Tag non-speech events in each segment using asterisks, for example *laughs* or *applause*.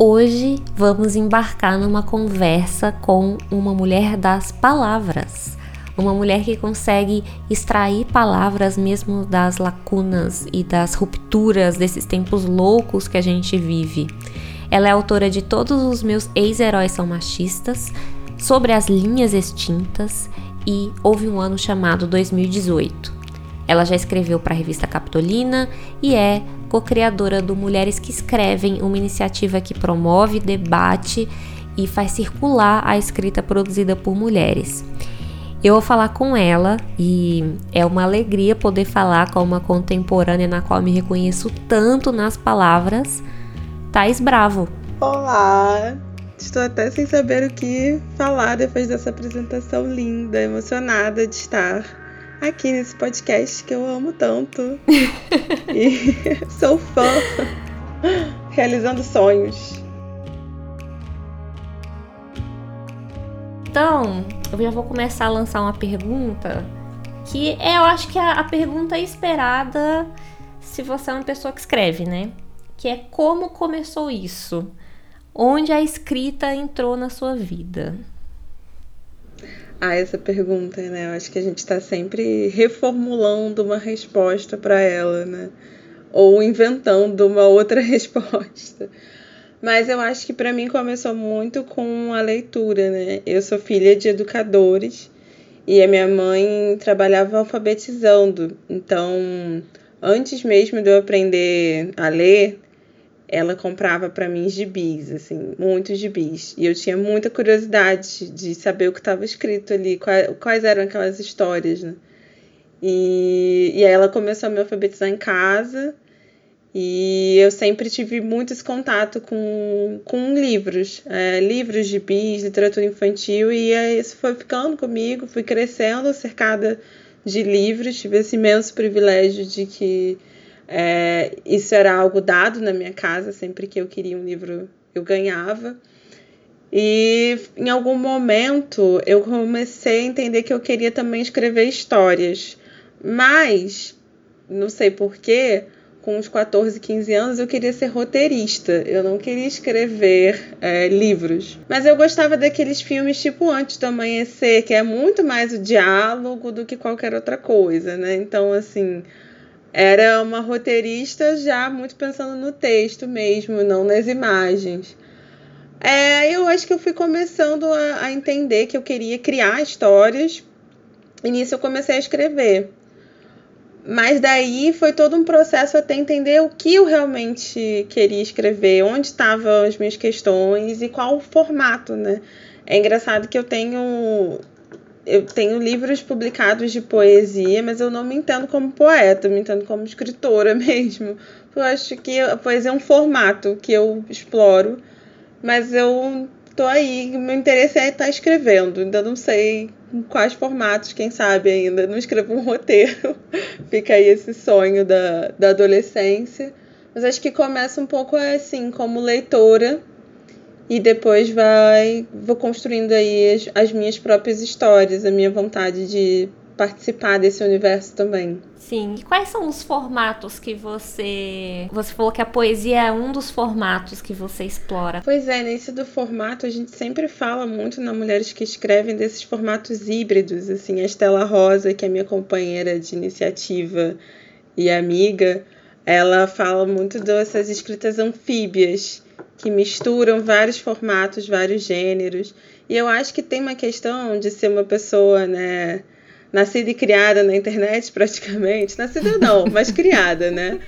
Hoje vamos embarcar numa conversa com uma mulher das palavras. Uma mulher que consegue extrair palavras mesmo das lacunas e das rupturas desses tempos loucos que a gente vive. Ela é autora de Todos os Meus Ex-Heróis São Machistas, Sobre as Linhas Extintas e Houve um Ano Chamado 2018. Ela já escreveu para a revista Capitolina e é co-criadora do Mulheres que Escrevem, uma iniciativa que promove, debate e faz circular a escrita produzida por mulheres. Eu vou falar com ela e é uma alegria poder falar com uma contemporânea na qual me reconheço tanto nas palavras, Thais Bravo. Olá! Estou até sem saber o que falar depois dessa apresentação linda, emocionada de estar aqui nesse podcast que eu amo tanto. e *laughs* sou fã, realizando sonhos. Então, eu já vou começar a lançar uma pergunta que é, eu acho que é a pergunta esperada se você é uma pessoa que escreve, né? Que é como começou isso? Onde a escrita entrou na sua vida? Ah, essa pergunta, né? Eu acho que a gente está sempre reformulando uma resposta para ela, né? Ou inventando uma outra *laughs* resposta. Mas eu acho que para mim começou muito com a leitura, né? Eu sou filha de educadores e a minha mãe trabalhava alfabetizando. Então, antes mesmo de eu aprender a ler, ela comprava para mim gibis, assim, muitos gibis. E eu tinha muita curiosidade de saber o que estava escrito ali, quais, eram aquelas histórias, né? E, e aí ela começou a me alfabetizar em casa. E eu sempre tive muito esse contato com, com livros, é, livros, gibis, literatura infantil, e isso foi ficando comigo, fui crescendo cercada de livros, tive esse imenso privilégio de que é, isso era algo dado na minha casa, sempre que eu queria um livro eu ganhava. E em algum momento eu comecei a entender que eu queria também escrever histórias. Mas, não sei porquê, com uns 14, 15 anos eu queria ser roteirista. Eu não queria escrever é, livros. Mas eu gostava daqueles filmes tipo Antes do Amanhecer, que é muito mais o diálogo do que qualquer outra coisa, né? Então, assim era uma roteirista já muito pensando no texto mesmo, não nas imagens. É, eu acho que eu fui começando a, a entender que eu queria criar histórias e nisso eu comecei a escrever. Mas daí foi todo um processo até entender o que eu realmente queria escrever, onde estavam as minhas questões e qual o formato, né? É engraçado que eu tenho eu tenho livros publicados de poesia, mas eu não me entendo como poeta, eu me entendo como escritora *laughs* mesmo. Eu acho que a poesia é um formato que eu exploro, mas eu tô aí, meu interesse é estar tá escrevendo, ainda não sei quais formatos, quem sabe ainda, não escrevo um roteiro. *laughs* Fica aí esse sonho da, da adolescência. Mas acho que começa um pouco assim, como leitora, e depois vai vou construindo aí as, as minhas próprias histórias, a minha vontade de participar desse universo também. Sim. E quais são os formatos que você. Você falou que a poesia é um dos formatos que você explora. Pois é, nesse do formato a gente sempre fala muito na Mulheres que Escrevem desses formatos híbridos. Assim, a Estela Rosa, que é minha companheira de iniciativa e amiga, ela fala muito dessas escritas anfíbias que misturam vários formatos, vários gêneros. E eu acho que tem uma questão de ser uma pessoa, né, nascida e criada na internet praticamente, nascida não, *laughs* mas criada, né?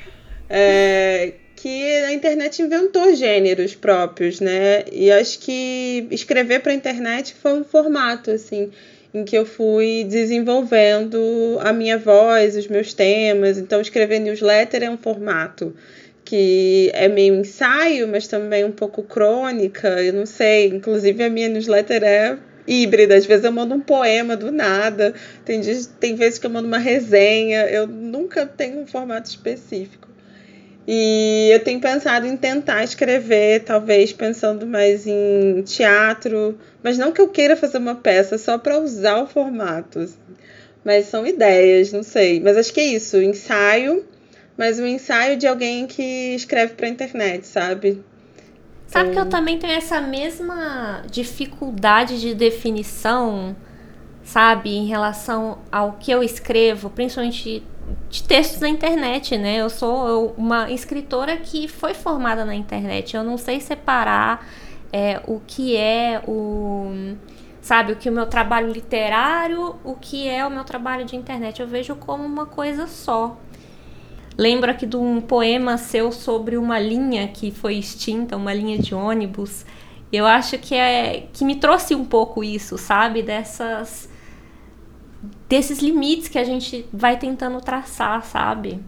É, que a internet inventou gêneros próprios, né? E acho que escrever para a internet foi um formato assim em que eu fui desenvolvendo a minha voz, os meus temas. Então, escrever newsletter é um formato que é meio ensaio, mas também um pouco crônica, eu não sei. Inclusive, a minha newsletter é híbrida. Às vezes eu mando um poema do nada, tem, dias, tem vezes que eu mando uma resenha, eu nunca tenho um formato específico. E eu tenho pensado em tentar escrever, talvez pensando mais em teatro, mas não que eu queira fazer uma peça só para usar o formato. Mas são ideias, não sei. Mas acho que é isso, ensaio mas um ensaio de alguém que escreve para a internet, sabe? Sabe que eu também tenho essa mesma dificuldade de definição, sabe, em relação ao que eu escrevo, principalmente de textos na internet, né? Eu sou uma escritora que foi formada na internet. Eu não sei separar é, o que é o sabe o que é o meu trabalho literário, o que é o meu trabalho de internet. Eu vejo como uma coisa só. Lembro aqui de um poema seu sobre uma linha que foi extinta, uma linha de ônibus. Eu acho que é que me trouxe um pouco isso, sabe, dessas desses limites que a gente vai tentando traçar, sabe?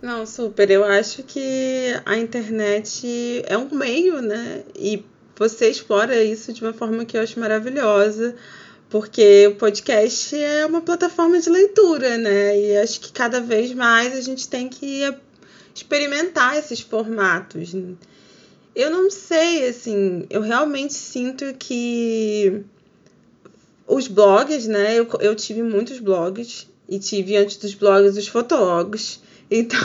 Não, super. Eu acho que a internet é um meio, né? E você explora isso de uma forma que eu acho maravilhosa, porque o podcast é uma plataforma de leitura, né? E acho que cada vez mais a gente tem que experimentar esses formatos. Eu não sei, assim, eu realmente sinto que os blogs, né? Eu, eu tive muitos blogs e tive antes dos blogs os fotólogos. *laughs* Então,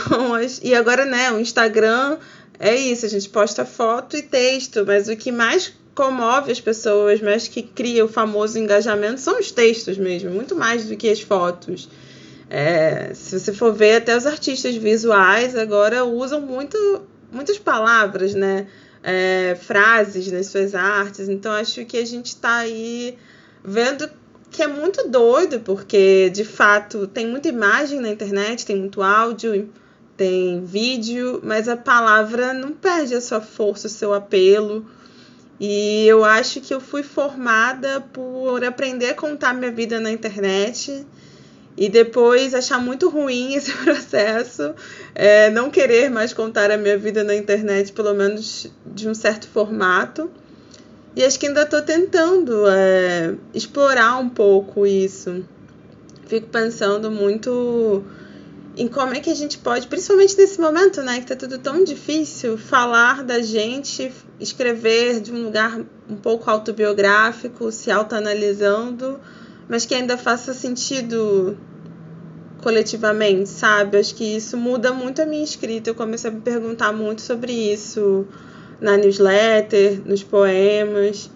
e agora, né, o Instagram é isso, a gente posta foto e texto, mas o que mais comove as pessoas, mais que cria o famoso engajamento, são os textos mesmo, muito mais do que as fotos. É, se você for ver, até os artistas visuais agora usam muito, muitas palavras, né? É, frases nas suas artes. Então, acho que a gente está aí vendo que é muito doido, porque de fato tem muita imagem na internet, tem muito áudio, tem vídeo, mas a palavra não perde a sua força, o seu apelo. E eu acho que eu fui formada por aprender a contar minha vida na internet e depois achar muito ruim *laughs* esse processo, é, não querer mais contar a minha vida na internet, pelo menos de um certo formato. E acho que ainda estou tentando é, explorar um pouco isso. Fico pensando muito em como é que a gente pode, principalmente nesse momento, né, que tá tudo tão difícil, falar da gente, escrever de um lugar um pouco autobiográfico, se autoanalisando, mas que ainda faça sentido coletivamente, sabe? Acho que isso muda muito a minha escrita. Eu comecei a me perguntar muito sobre isso na newsletter, nos poemas.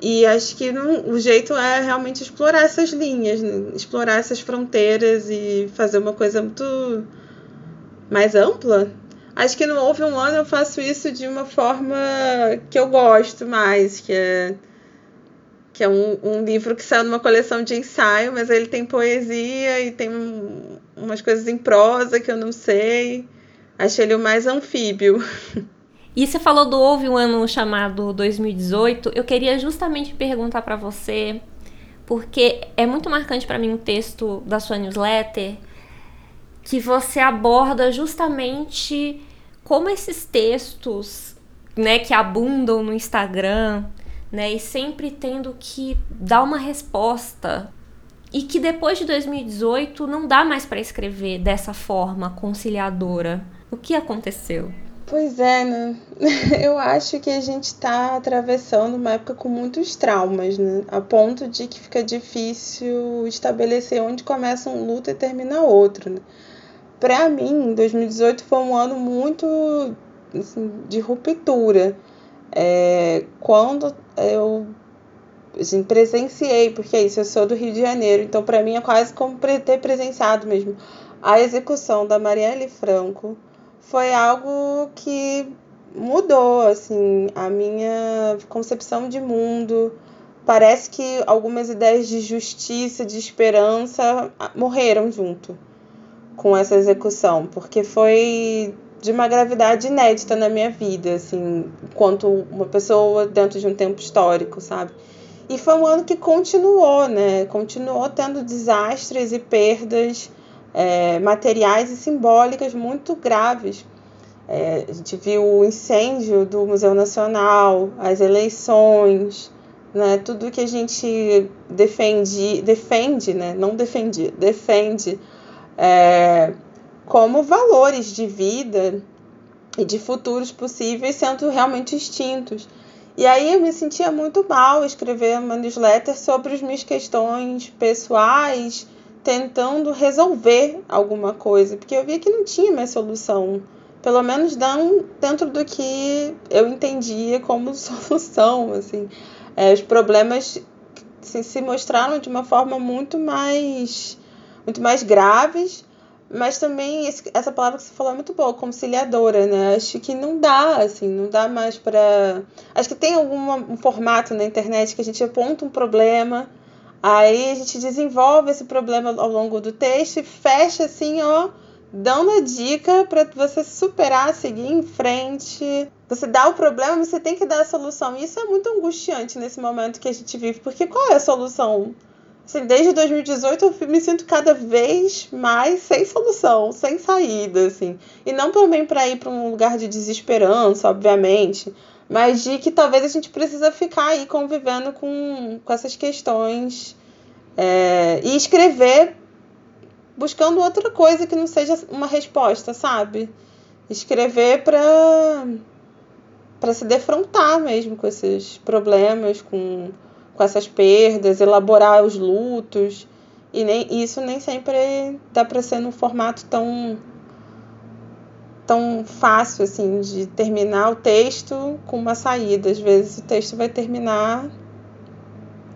E acho que não, o jeito é realmente explorar essas linhas, né? explorar essas fronteiras e fazer uma coisa muito mais ampla. Acho que no Houve um Ano eu faço isso de uma forma que eu gosto mais, que é, que é um, um livro que saiu numa coleção de ensaio, mas ele tem poesia e tem um, umas coisas em prosa que eu não sei. Achei ele o mais anfíbio. *laughs* E você falou do Houve um ano chamado 2018. Eu queria justamente perguntar para você, porque é muito marcante para mim um texto da sua newsletter que você aborda justamente como esses textos, né, que abundam no Instagram, né, e sempre tendo que dar uma resposta e que depois de 2018 não dá mais para escrever dessa forma conciliadora. O que aconteceu? Pois é, né? *laughs* Eu acho que a gente está atravessando uma época com muitos traumas, né? A ponto de que fica difícil estabelecer onde começa um luto e termina outro, né? Para mim, 2018 foi um ano muito assim, de ruptura. É, quando eu assim, presenciei, porque é isso, eu sou do Rio de Janeiro, então para mim é quase como ter presenciado mesmo a execução da Marielle Franco foi algo que mudou assim a minha concepção de mundo. Parece que algumas ideias de justiça, de esperança morreram junto com essa execução, porque foi de uma gravidade inédita na minha vida, assim, enquanto uma pessoa dentro de um tempo histórico, sabe? E foi um ano que continuou, né? Continuou tendo desastres e perdas é, materiais e simbólicas muito graves. É, a gente viu o incêndio do Museu Nacional, as eleições, né, tudo que a gente defende, defende, né, não defendi, defende é, como valores de vida e de futuros possíveis sendo realmente extintos. E aí eu me sentia muito mal escrever uma newsletter sobre as minhas questões pessoais, tentando resolver alguma coisa, porque eu via que não tinha mais solução pelo menos dão dentro do que eu entendia como *laughs* solução, assim. É, os problemas assim, se mostraram de uma forma muito mais muito mais graves, mas também esse, essa palavra que você falou é muito boa, conciliadora, né? Acho que não dá, assim, não dá mais para Acho que tem algum um formato na internet que a gente aponta um problema, aí a gente desenvolve esse problema ao longo do texto e fecha assim, ó, dando a dica para você superar, seguir em frente. Você dá o problema, você tem que dar a solução. E isso é muito angustiante nesse momento que a gente vive, porque qual é a solução? Assim, desde 2018 eu me sinto cada vez mais sem solução, sem saída, assim. E não também para ir para um lugar de desesperança, obviamente, mas de que talvez a gente precisa ficar aí convivendo com, com essas questões é, e escrever buscando outra coisa que não seja uma resposta, sabe? Escrever para para se defrontar mesmo com esses problemas, com com essas perdas, elaborar os lutos. E nem, isso nem sempre dá para ser num formato tão tão fácil assim de terminar o texto com uma saída. Às vezes o texto vai terminar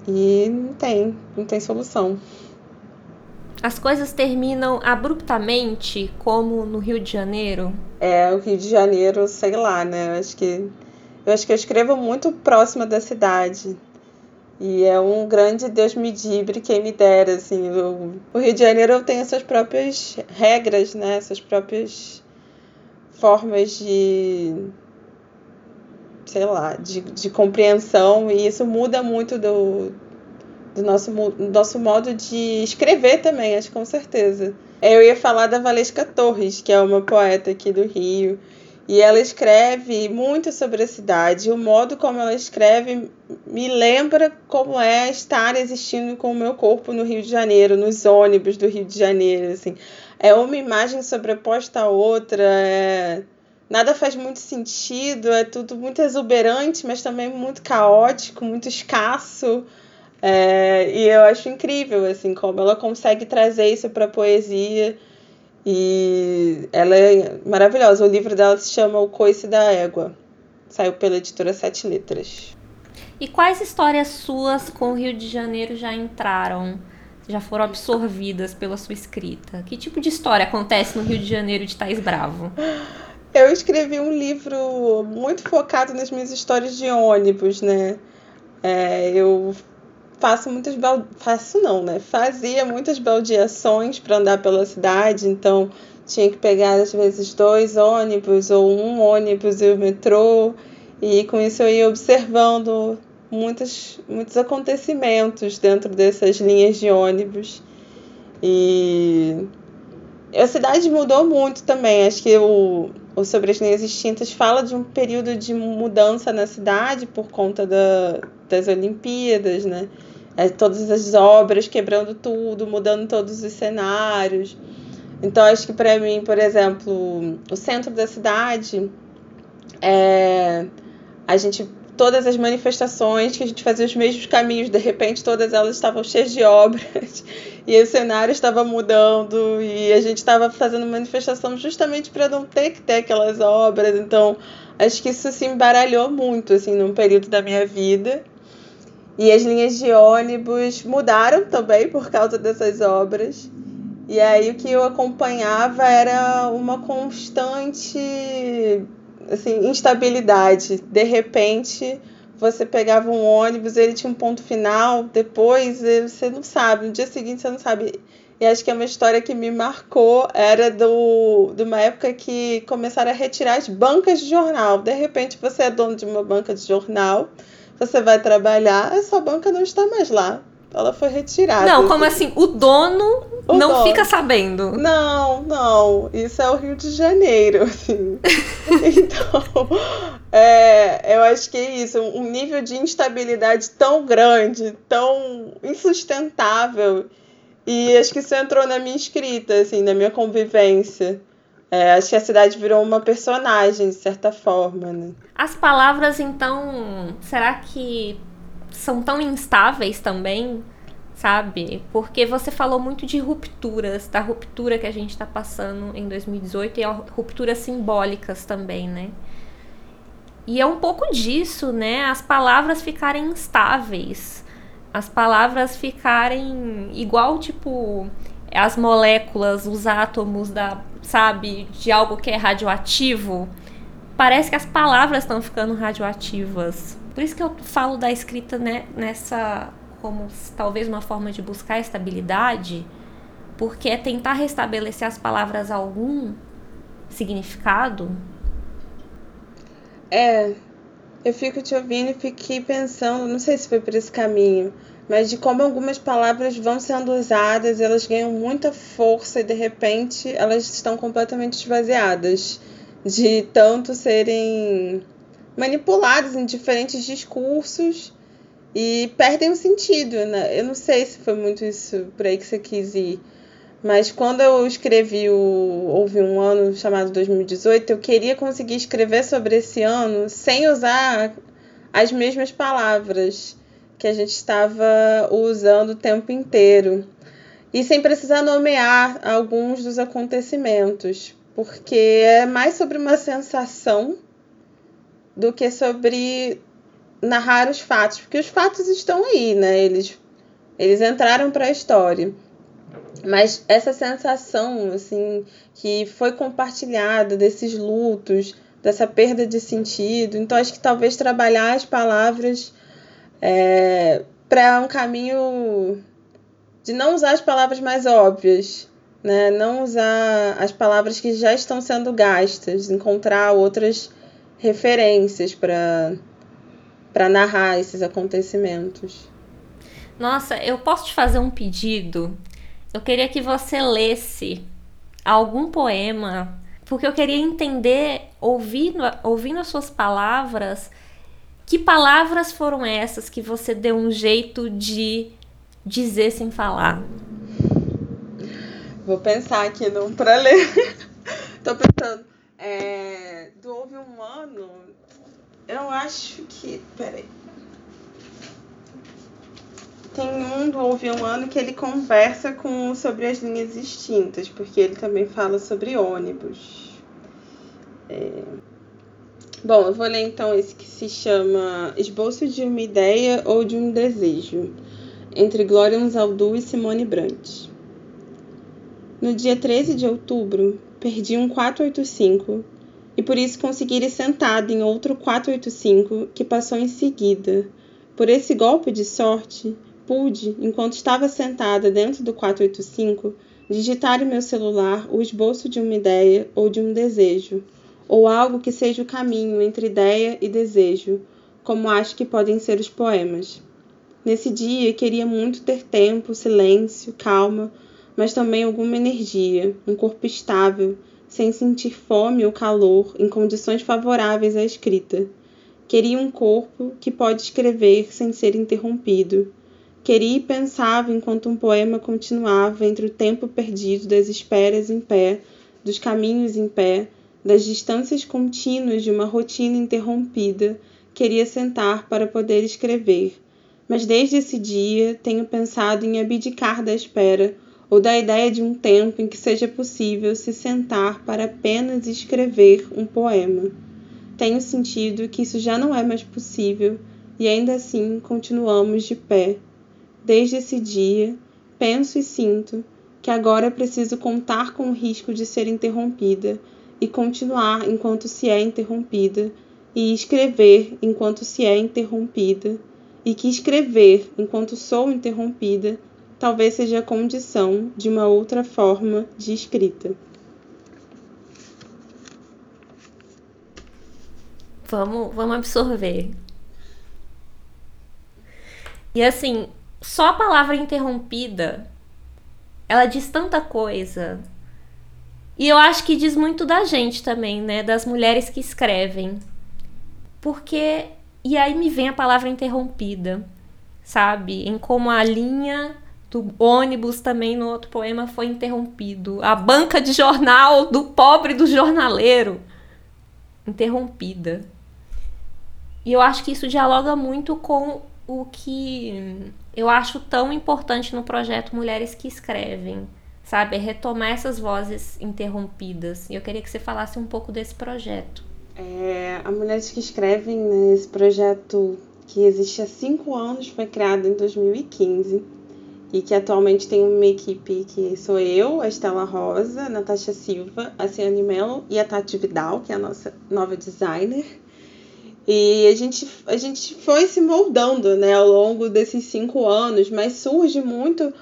e não tem, não tem solução. As coisas terminam abruptamente, como no Rio de Janeiro? É, o Rio de Janeiro, sei lá, né? Eu acho que eu acho que eu escrevo muito próxima da cidade. E é um grande Deus me dibre, quem me dera, assim. O, o Rio de Janeiro tem suas próprias regras, né? Suas próprias formas de sei lá, de, de compreensão e isso muda muito do, do nosso, nosso modo de escrever também, acho com certeza. Eu ia falar da Valesca Torres, que é uma poeta aqui do Rio, e ela escreve muito sobre a cidade. O modo como ela escreve me lembra como é estar existindo com o meu corpo no Rio de Janeiro, nos ônibus do Rio de Janeiro. Assim. É uma imagem sobreposta a outra. É... Nada faz muito sentido, é tudo muito exuberante, mas também muito caótico, muito escasso. É... E eu acho incrível assim como ela consegue trazer isso para a poesia e ela é maravilhosa. O livro dela se chama O Coice da Égua. Saiu pela editora Sete Letras. E quais histórias suas com o Rio de Janeiro já entraram? Já foram absorvidas pela sua escrita? Que tipo de história acontece no Rio de Janeiro de Tais Bravo? Eu escrevi um livro muito focado nas minhas histórias de ônibus, né? É, eu faço muitas faço não, né? Fazia muitas baldeações para andar pela cidade, então tinha que pegar às vezes dois ônibus ou um ônibus e o metrô, e com isso eu ia observando muitos, muitos acontecimentos dentro dessas linhas de ônibus. E a cidade mudou muito também. Acho que o, o Sobre as Linhas Extintas fala de um período de mudança na cidade por conta da, das Olimpíadas, né? é, todas as obras quebrando tudo, mudando todos os cenários. Então, acho que para mim, por exemplo, o centro da cidade, é, a gente todas as manifestações que a gente fazia os mesmos caminhos, de repente todas elas estavam cheias de obras *laughs* e o cenário estava mudando e a gente estava fazendo manifestação justamente para não ter que ter aquelas obras. Então, acho que isso se embaralhou muito assim num período da minha vida. E as linhas de ônibus mudaram também por causa dessas obras. E aí o que eu acompanhava era uma constante assim, instabilidade. De repente, você pegava um ônibus, ele tinha um ponto final, depois você não sabe, no dia seguinte você não sabe. E acho que é uma história que me marcou, era do, de uma época que começaram a retirar as bancas de jornal. De repente você é dono de uma banca de jornal você vai trabalhar, a sua banca não está mais lá. Ela foi retirada. Não, como assim? O dono o não dono. fica sabendo. Não, não. Isso é o Rio de Janeiro, assim. *laughs* então, é, eu acho que é isso. Um nível de instabilidade tão grande, tão insustentável. E acho que isso entrou na minha escrita, assim, na minha convivência. É, acho que a cidade virou uma personagem, de certa forma, né? As palavras, então, será que são tão instáveis também? sabe? Porque você falou muito de rupturas, da ruptura que a gente está passando em 2018 e rupturas simbólicas também, né? E é um pouco disso, né? As palavras ficarem instáveis, as palavras ficarem igual, tipo, as moléculas, os átomos da, sabe, de algo que é radioativo. Parece que as palavras estão ficando radioativas. Por isso que eu falo da escrita né, nessa como talvez uma forma de buscar estabilidade, porque é tentar restabelecer as palavras algum significado. É, eu fico te ouvindo e fiquei pensando, não sei se foi por esse caminho, mas de como algumas palavras vão sendo usadas, elas ganham muita força e de repente elas estão completamente esvaziadas de tanto serem manipuladas em diferentes discursos e perdem o sentido, né? Eu não sei se foi muito isso por aí que você quis ir, mas quando eu escrevi o Houve um ano chamado 2018, eu queria conseguir escrever sobre esse ano sem usar as mesmas palavras que a gente estava usando o tempo inteiro e sem precisar nomear alguns dos acontecimentos, porque é mais sobre uma sensação do que sobre narrar os fatos, porque os fatos estão aí, né? Eles, eles entraram para a história. Mas essa sensação, assim, que foi compartilhada desses lutos, dessa perda de sentido, então acho que talvez trabalhar as palavras é, para um caminho de não usar as palavras mais óbvias, né? Não usar as palavras que já estão sendo gastas, encontrar outras referências para para narrar esses acontecimentos. Nossa, eu posso te fazer um pedido? Eu queria que você lesse algum poema, porque eu queria entender, ouvindo, ouvindo as suas palavras, que palavras foram essas que você deu um jeito de dizer sem falar? Vou pensar aqui não para ler. *laughs* Tô pensando. É, do Houve um ano, eu acho que. Peraí. Tem um do Houve um ano que ele conversa com sobre as linhas extintas, porque ele também fala sobre ônibus. É... Bom, eu vou ler então esse que se chama Esboço de uma Ideia ou de um Desejo, entre Glória Zaldu e Simone Brandt. No dia 13 de outubro, perdi um 485 e por isso consegui ir sentado em outro 485 que passou em seguida. Por esse golpe de sorte, pude, enquanto estava sentada dentro do 485, digitar em meu celular o esboço de uma ideia ou de um desejo, ou algo que seja o caminho entre ideia e desejo, como acho que podem ser os poemas. Nesse dia queria muito ter tempo, silêncio, calma, mas também alguma energia, um corpo estável sem sentir fome ou calor, em condições favoráveis à escrita. Queria um corpo que pode escrever sem ser interrompido. Queria e pensava enquanto um poema continuava entre o tempo perdido das esperas em pé, dos caminhos em pé, das distâncias contínuas de uma rotina interrompida. Queria sentar para poder escrever. Mas desde esse dia tenho pensado em abdicar da espera ou da ideia de um tempo em que seja possível se sentar para apenas escrever um poema. Tenho sentido que isso já não é mais possível e ainda assim continuamos de pé. Desde esse dia, penso e sinto que agora preciso contar com o risco de ser interrompida e continuar enquanto se é interrompida, e escrever enquanto se é interrompida, e que escrever enquanto sou interrompida talvez seja a condição de uma outra forma de escrita. Vamos, vamos absorver. E assim, só a palavra interrompida, ela diz tanta coisa. E eu acho que diz muito da gente também, né? Das mulheres que escrevem. Porque. E aí me vem a palavra interrompida, sabe? Em como a linha do ônibus também no outro poema foi interrompido. A banca de jornal do pobre do jornaleiro interrompida. E eu acho que isso dialoga muito com o que eu acho tão importante no projeto Mulheres que Escrevem, sabe? É retomar essas vozes interrompidas. E eu queria que você falasse um pouco desse projeto. É, a Mulheres que Escrevem, né, esse projeto que existe há cinco anos, foi criado em 2015 e que atualmente tem uma equipe que sou eu, a Estela Rosa, a Natasha Silva, a Ciane Mello e a Tati Vidal, que é a nossa nova designer. E a gente, a gente foi se moldando né, ao longo desses cinco anos, mas surge muito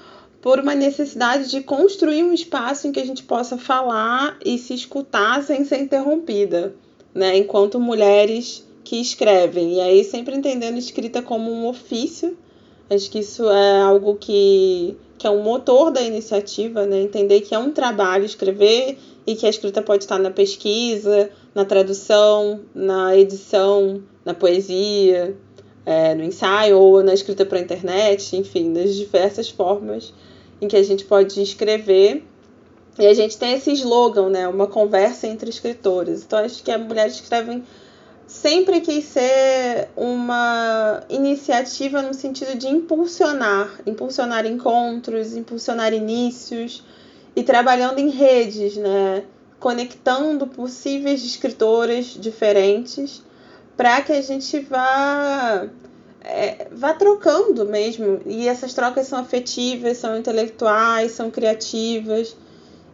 por uma necessidade de construir um espaço em que a gente possa falar e se escutar sem ser interrompida, né, enquanto mulheres que escrevem. E aí, sempre entendendo escrita como um ofício Acho que isso é algo que, que é um motor da iniciativa, né? Entender que é um trabalho escrever e que a escrita pode estar na pesquisa, na tradução, na edição, na poesia, é, no ensaio ou na escrita para a internet, enfim, das diversas formas em que a gente pode escrever. E a gente tem esse slogan, né? Uma conversa entre escritores. Então acho que as mulheres escrevem sempre quis ser uma iniciativa no sentido de impulsionar, impulsionar encontros, impulsionar inícios e trabalhando em redes, né? Conectando possíveis escritoras diferentes para que a gente vá é, vá trocando mesmo. E essas trocas são afetivas, são intelectuais, são criativas.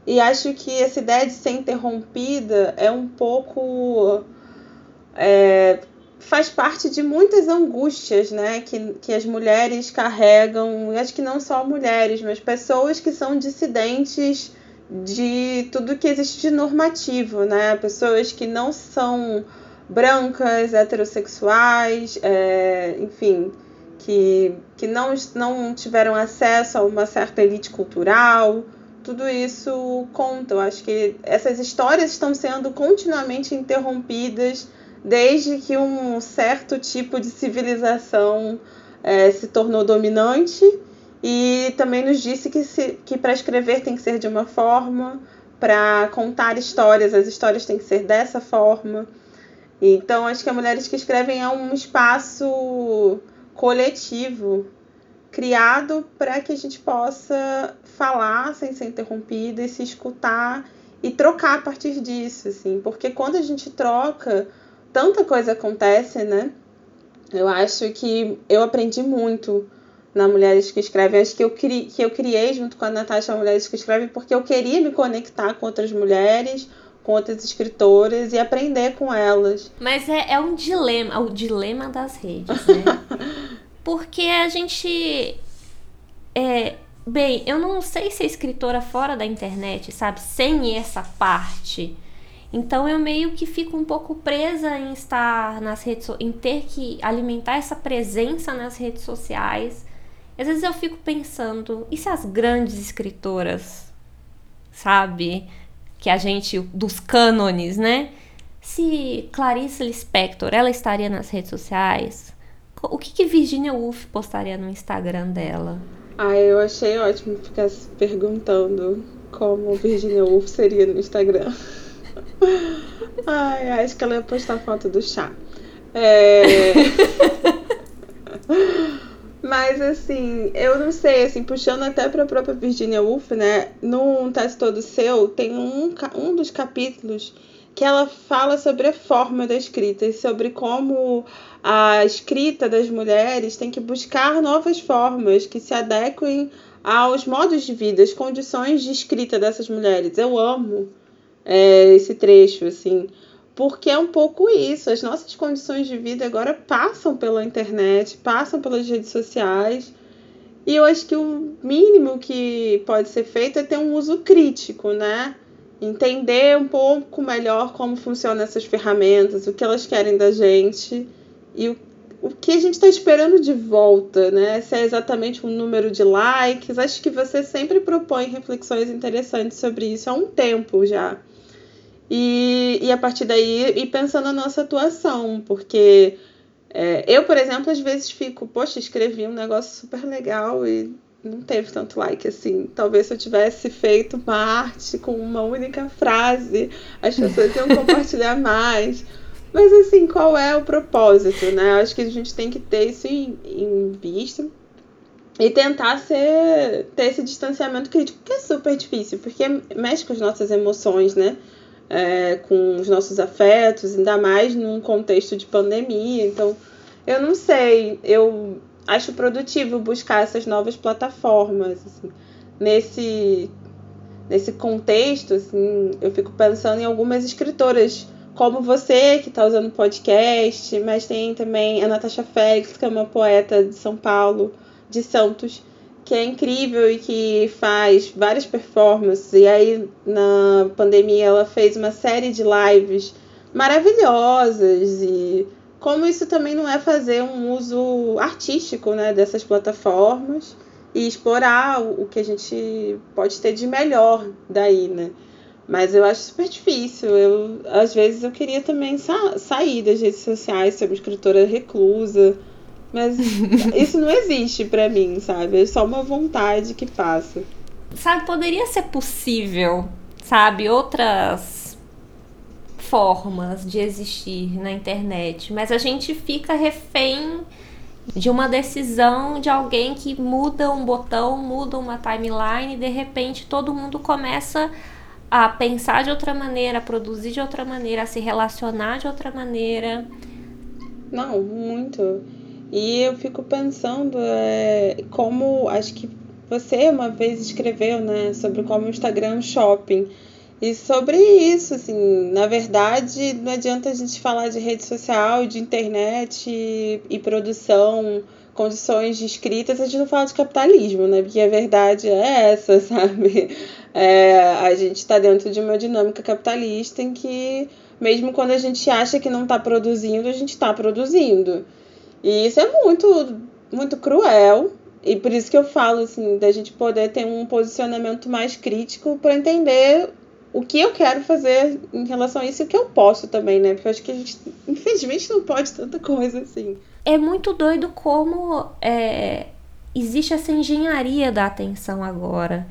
E acho que essa ideia de ser interrompida é um pouco é, faz parte de muitas angústias né, que, que as mulheres carregam, e acho que não só mulheres, mas pessoas que são dissidentes de tudo que existe de normativo, né? Pessoas que não são brancas, heterossexuais, é, enfim, que, que não, não tiveram acesso a uma certa elite cultural. Tudo isso conta. Eu acho que essas histórias estão sendo continuamente interrompidas desde que um certo tipo de civilização é, se tornou dominante e também nos disse que, que para escrever tem que ser de uma forma, para contar histórias, as histórias têm que ser dessa forma. Então, acho que as mulheres que escrevem é um espaço coletivo criado para que a gente possa falar sem ser interrompida e se escutar e trocar a partir disso, assim, porque quando a gente troca tanta coisa acontece, né? Eu acho que eu aprendi muito na Mulheres que Escrevem. Acho que eu, cri, que eu criei junto com a Natasha Mulheres que Escrevem porque eu queria me conectar com outras mulheres, com outras escritoras e aprender com elas. Mas é, é um dilema, o dilema das redes, né? *laughs* porque a gente. É, bem, eu não sei se a escritora fora da internet, sabe, sem essa parte então eu meio que fico um pouco presa em estar nas redes, em ter que alimentar essa presença nas redes sociais. Às vezes eu fico pensando, e se as grandes escritoras, sabe, que a gente dos cânones, né? Se Clarice Lispector, ela estaria nas redes sociais? O que, que Virginia Woolf postaria no Instagram dela? Ah, eu achei ótimo ficar se perguntando como Virginia Woolf seria no Instagram. *laughs* Ai, acho que ela ia postar foto do chá. É... *laughs* Mas assim, eu não sei, assim, puxando até para a própria Virginia Woolf, né? No Teste Todo Seu, tem um, um dos capítulos que ela fala sobre a forma da escrita e sobre como a escrita das mulheres tem que buscar novas formas que se adequem aos modos de vida, às condições de escrita dessas mulheres. Eu amo é, esse trecho, assim, porque é um pouco isso. As nossas condições de vida agora passam pela internet, passam pelas redes sociais. E eu acho que o mínimo que pode ser feito é ter um uso crítico, né? Entender um pouco melhor como funcionam essas ferramentas, o que elas querem da gente e o, o que a gente está esperando de volta, né? Se é exatamente um número de likes. Acho que você sempre propõe reflexões interessantes sobre isso há um tempo já. E, e a partir daí ir pensando na nossa atuação, porque é, eu, por exemplo, às vezes fico, poxa, escrevi um negócio super legal e não teve tanto like assim. Talvez se eu tivesse feito uma arte com uma única frase, as pessoas iam *laughs* compartilhar mais. Mas assim, qual é o propósito, né? Acho que a gente tem que ter isso em, em vista e tentar ser, ter esse distanciamento crítico, que é super difícil, porque mexe com as nossas emoções, né? É, com os nossos afetos, ainda mais num contexto de pandemia. Então, eu não sei, eu acho produtivo buscar essas novas plataformas. Assim. Nesse, nesse contexto, assim, eu fico pensando em algumas escritoras como você, que está usando podcast, mas tem também a Natasha Félix, que é uma poeta de São Paulo, de Santos, que é incrível e que faz várias performances. E aí, na pandemia, ela fez uma série de lives maravilhosas. E como isso também não é fazer um uso artístico né, dessas plataformas e explorar o que a gente pode ter de melhor daí, né? Mas eu acho super difícil. Eu, às vezes eu queria também sa sair das redes sociais, ser uma escritora reclusa mas isso não existe para mim, sabe? É só uma vontade que passa. Sabe, poderia ser possível, sabe, outras formas de existir na internet, mas a gente fica refém de uma decisão de alguém que muda um botão, muda uma timeline e de repente todo mundo começa a pensar de outra maneira, a produzir de outra maneira, a se relacionar de outra maneira. Não, muito. E eu fico pensando é, como acho que você uma vez escreveu, né, sobre como o Instagram shopping. E sobre isso, assim, na verdade, não adianta a gente falar de rede social, de internet e, e produção, condições de escrita, se a gente não fala de capitalismo, né? Porque a verdade é essa, *laughs* sabe? É, a gente está dentro de uma dinâmica capitalista em que, mesmo quando a gente acha que não está produzindo, a gente está produzindo. E isso é muito, muito cruel. E por isso que eu falo, assim, da gente poder ter um posicionamento mais crítico para entender o que eu quero fazer em relação a isso e o que eu posso também, né? Porque eu acho que a gente, *laughs* infelizmente, não pode tanta coisa assim. É muito doido como é, existe essa engenharia da atenção agora.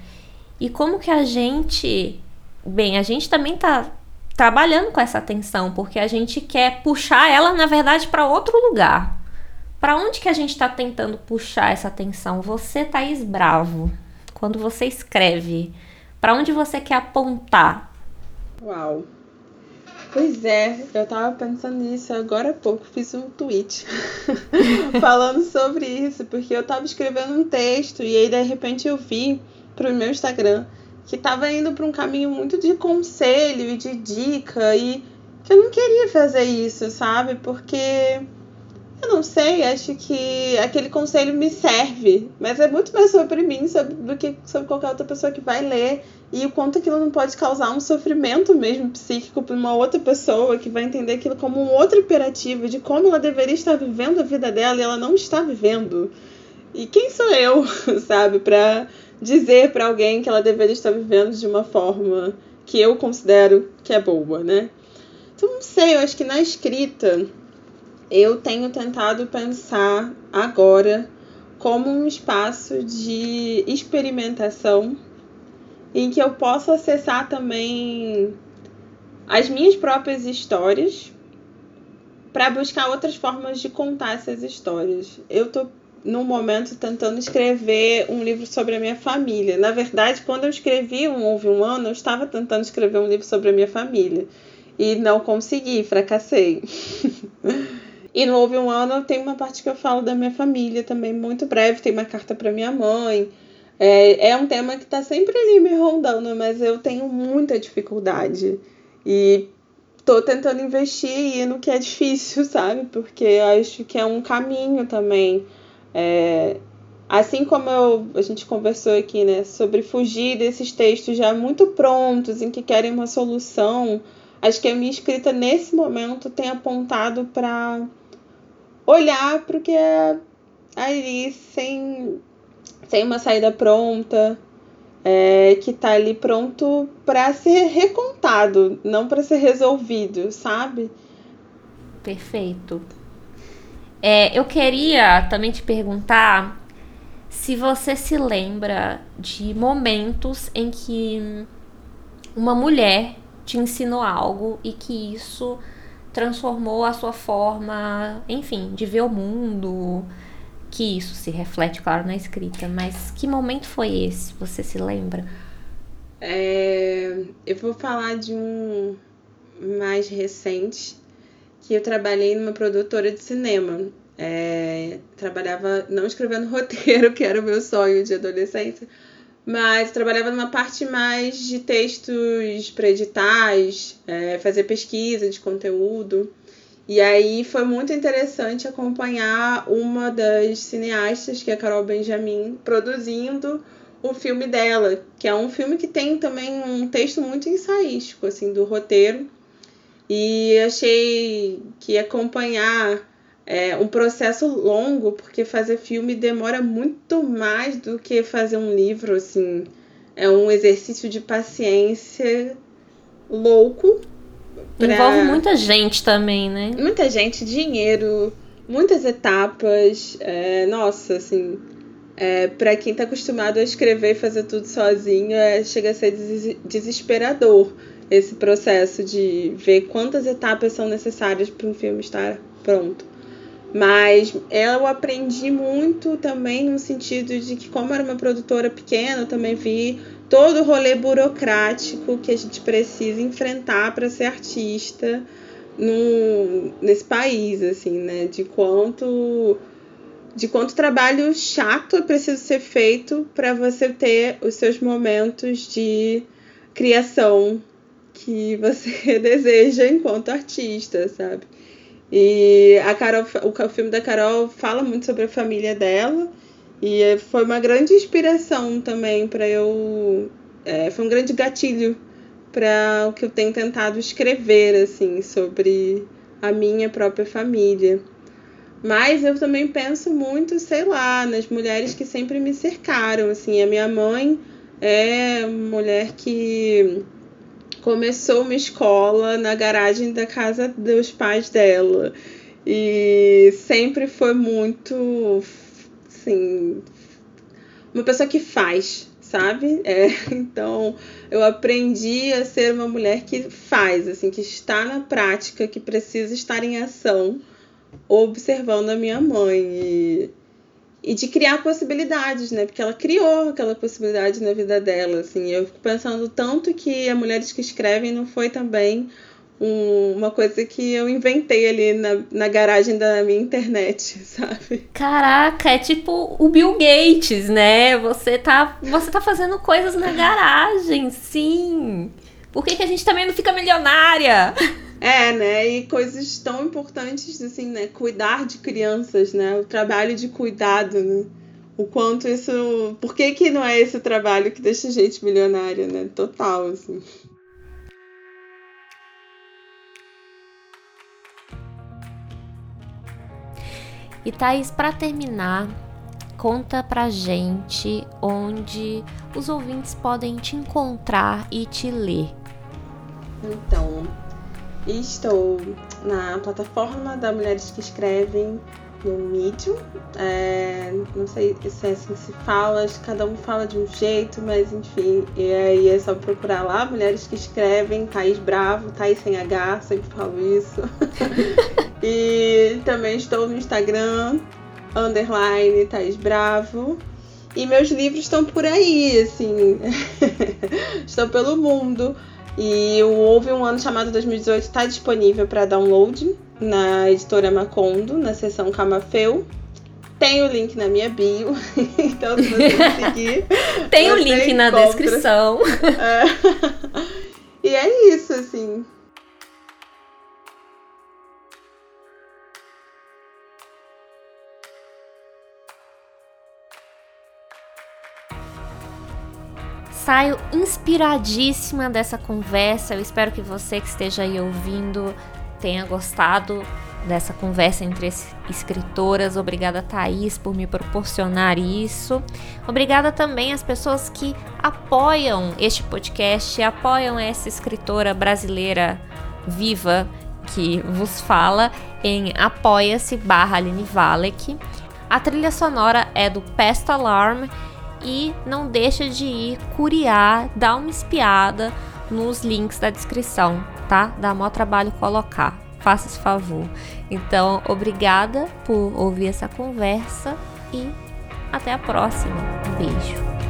E como que a gente. Bem, a gente também tá trabalhando com essa atenção, porque a gente quer puxar ela, na verdade, para outro lugar. Para onde que a gente está tentando puxar essa atenção? Você, Thaís Bravo, quando você escreve, para onde você quer apontar? Uau. Pois é, eu tava pensando nisso agora há pouco, fiz um tweet *laughs* falando sobre isso, porque eu tava escrevendo um texto e aí de repente eu vi pro meu Instagram que tava indo para um caminho muito de conselho e de dica e que eu não queria fazer isso, sabe? Porque eu não sei, acho que aquele conselho me serve, mas é muito mais sobre mim sobre, do que sobre qualquer outra pessoa que vai ler e o quanto aquilo não pode causar um sofrimento mesmo psíquico para uma outra pessoa que vai entender aquilo como um outro imperativo de como ela deveria estar vivendo a vida dela e ela não está vivendo. E quem sou eu, *laughs* sabe, para dizer para alguém que ela deveria estar vivendo de uma forma que eu considero que é boa, né? Então não sei, eu acho que na escrita eu tenho tentado pensar agora como um espaço de experimentação em que eu possa acessar também as minhas próprias histórias para buscar outras formas de contar essas histórias. Eu tô no momento tentando escrever um livro sobre a minha família. Na verdade, quando eu escrevi um Houve um Ano, eu estava tentando escrever um livro sobre a minha família. E não consegui, fracassei. *laughs* E no Houve um Ano tem uma parte que eu falo da minha família também, muito breve, tem uma carta para minha mãe. É, é um tema que está sempre ali me rondando, mas eu tenho muita dificuldade. E tô tentando investir no que é difícil, *laughs* sabe? Porque acho que é um caminho também. É, assim como eu, a gente conversou aqui, né, sobre fugir desses textos já muito prontos, em que querem uma solução, acho que a minha escrita nesse momento tem apontado para olhar para o que é ali sem, sem uma saída pronta, é, que está ali pronto para ser recontado, não para ser resolvido, sabe? Perfeito. É, eu queria também te perguntar se você se lembra de momentos em que uma mulher te ensinou algo e que isso transformou a sua forma, enfim, de ver o mundo? Que isso se reflete, claro, na escrita, mas que momento foi esse? Você se lembra? É, eu vou falar de um mais recente, que eu trabalhei numa produtora de cinema. É, trabalhava não escrevendo *laughs* roteiro, que era o meu sonho de adolescência, mas trabalhava numa parte mais de textos para editais, é, fazer pesquisa de conteúdo. E aí foi muito interessante acompanhar uma das cineastas, que é a Carol Benjamin, produzindo o filme dela, que é um filme que tem também um texto muito ensaístico, assim, do roteiro. E achei que acompanhar é um processo longo, porque fazer filme demora muito mais do que fazer um livro, assim. É um exercício de paciência louco. Pra... Envolve muita gente também, né? Muita gente, dinheiro, muitas etapas. É, nossa, assim. É, para quem tá acostumado a escrever e fazer tudo sozinho, é, chega a ser des desesperador esse processo de ver quantas etapas são necessárias para um filme estar pronto. Mas eu aprendi muito também no sentido de que, como era uma produtora pequena, eu também vi todo o rolê burocrático que a gente precisa enfrentar para ser artista no, nesse país, assim, né? De quanto de quanto trabalho chato preciso ser feito para você ter os seus momentos de criação que você *laughs* deseja enquanto artista, sabe? E a Carol, o filme da Carol fala muito sobre a família dela e foi uma grande inspiração também para eu. É, foi um grande gatilho para o que eu tenho tentado escrever assim sobre a minha própria família. Mas eu também penso muito, sei lá, nas mulheres que sempre me cercaram. Assim, a minha mãe é mulher que começou uma escola na garagem da casa dos pais dela. E sempre foi muito, assim, uma pessoa que faz, sabe? *laughs* É, então eu aprendi a ser uma mulher que faz, assim, que está na prática, que precisa estar em ação, observando a minha mãe. E e de criar possibilidades, né? Porque ela criou aquela possibilidade na vida dela, assim. Eu fico pensando tanto que a Mulheres que Escrevem não foi também um, uma coisa que eu inventei ali na, na garagem da minha internet, *laughs* sabe? Caraca, é tipo o Bill Gates, né? Você tá, você tá fazendo coisas na garagem, sim. Por que, que a gente também não fica milionária? É, né? E coisas tão importantes assim, né? Cuidar de crianças, né? O trabalho de cuidado, né? O quanto isso. Por que, que não é esse trabalho que deixa a gente milionária, né? Total, assim. E Thaís, para terminar, conta pra gente onde os ouvintes podem te encontrar e te ler. Então, estou na plataforma da Mulheres que Escrevem no Medium. É, não sei se é assim que se fala, cada um fala de um jeito, mas enfim. E aí é só procurar lá, Mulheres que Escrevem, Thaís Bravo, Thaís sem H, sempre falo isso. *laughs* e também estou no Instagram, underline Thaís Bravo. E meus livros estão por aí, assim. *laughs* estão pelo mundo. E o Houve um Ano Chamado 2018 está disponível para download na editora Macondo, na seção Camafeu. Tem o link na minha bio, *laughs* então se você seguir. *laughs* Tem o link na descrição. *laughs* É. E é isso, assim. Saio inspiradíssima dessa conversa. Eu espero que você que esteja aí ouvindo tenha gostado dessa conversa entre escritoras. Obrigada, Thaís, por me proporcionar isso. Obrigada também às pessoas que apoiam este podcast, apoiam essa escritora brasileira viva que vos fala em apoia-se barra Aline Valek. A trilha sonora é do Pest Alarm e não deixa de ir curiar, dar uma espiada nos links da descrição, tá? Dá maior trabalho colocar. faça esse favor. Então, obrigada por ouvir essa conversa e até a próxima. Um beijo.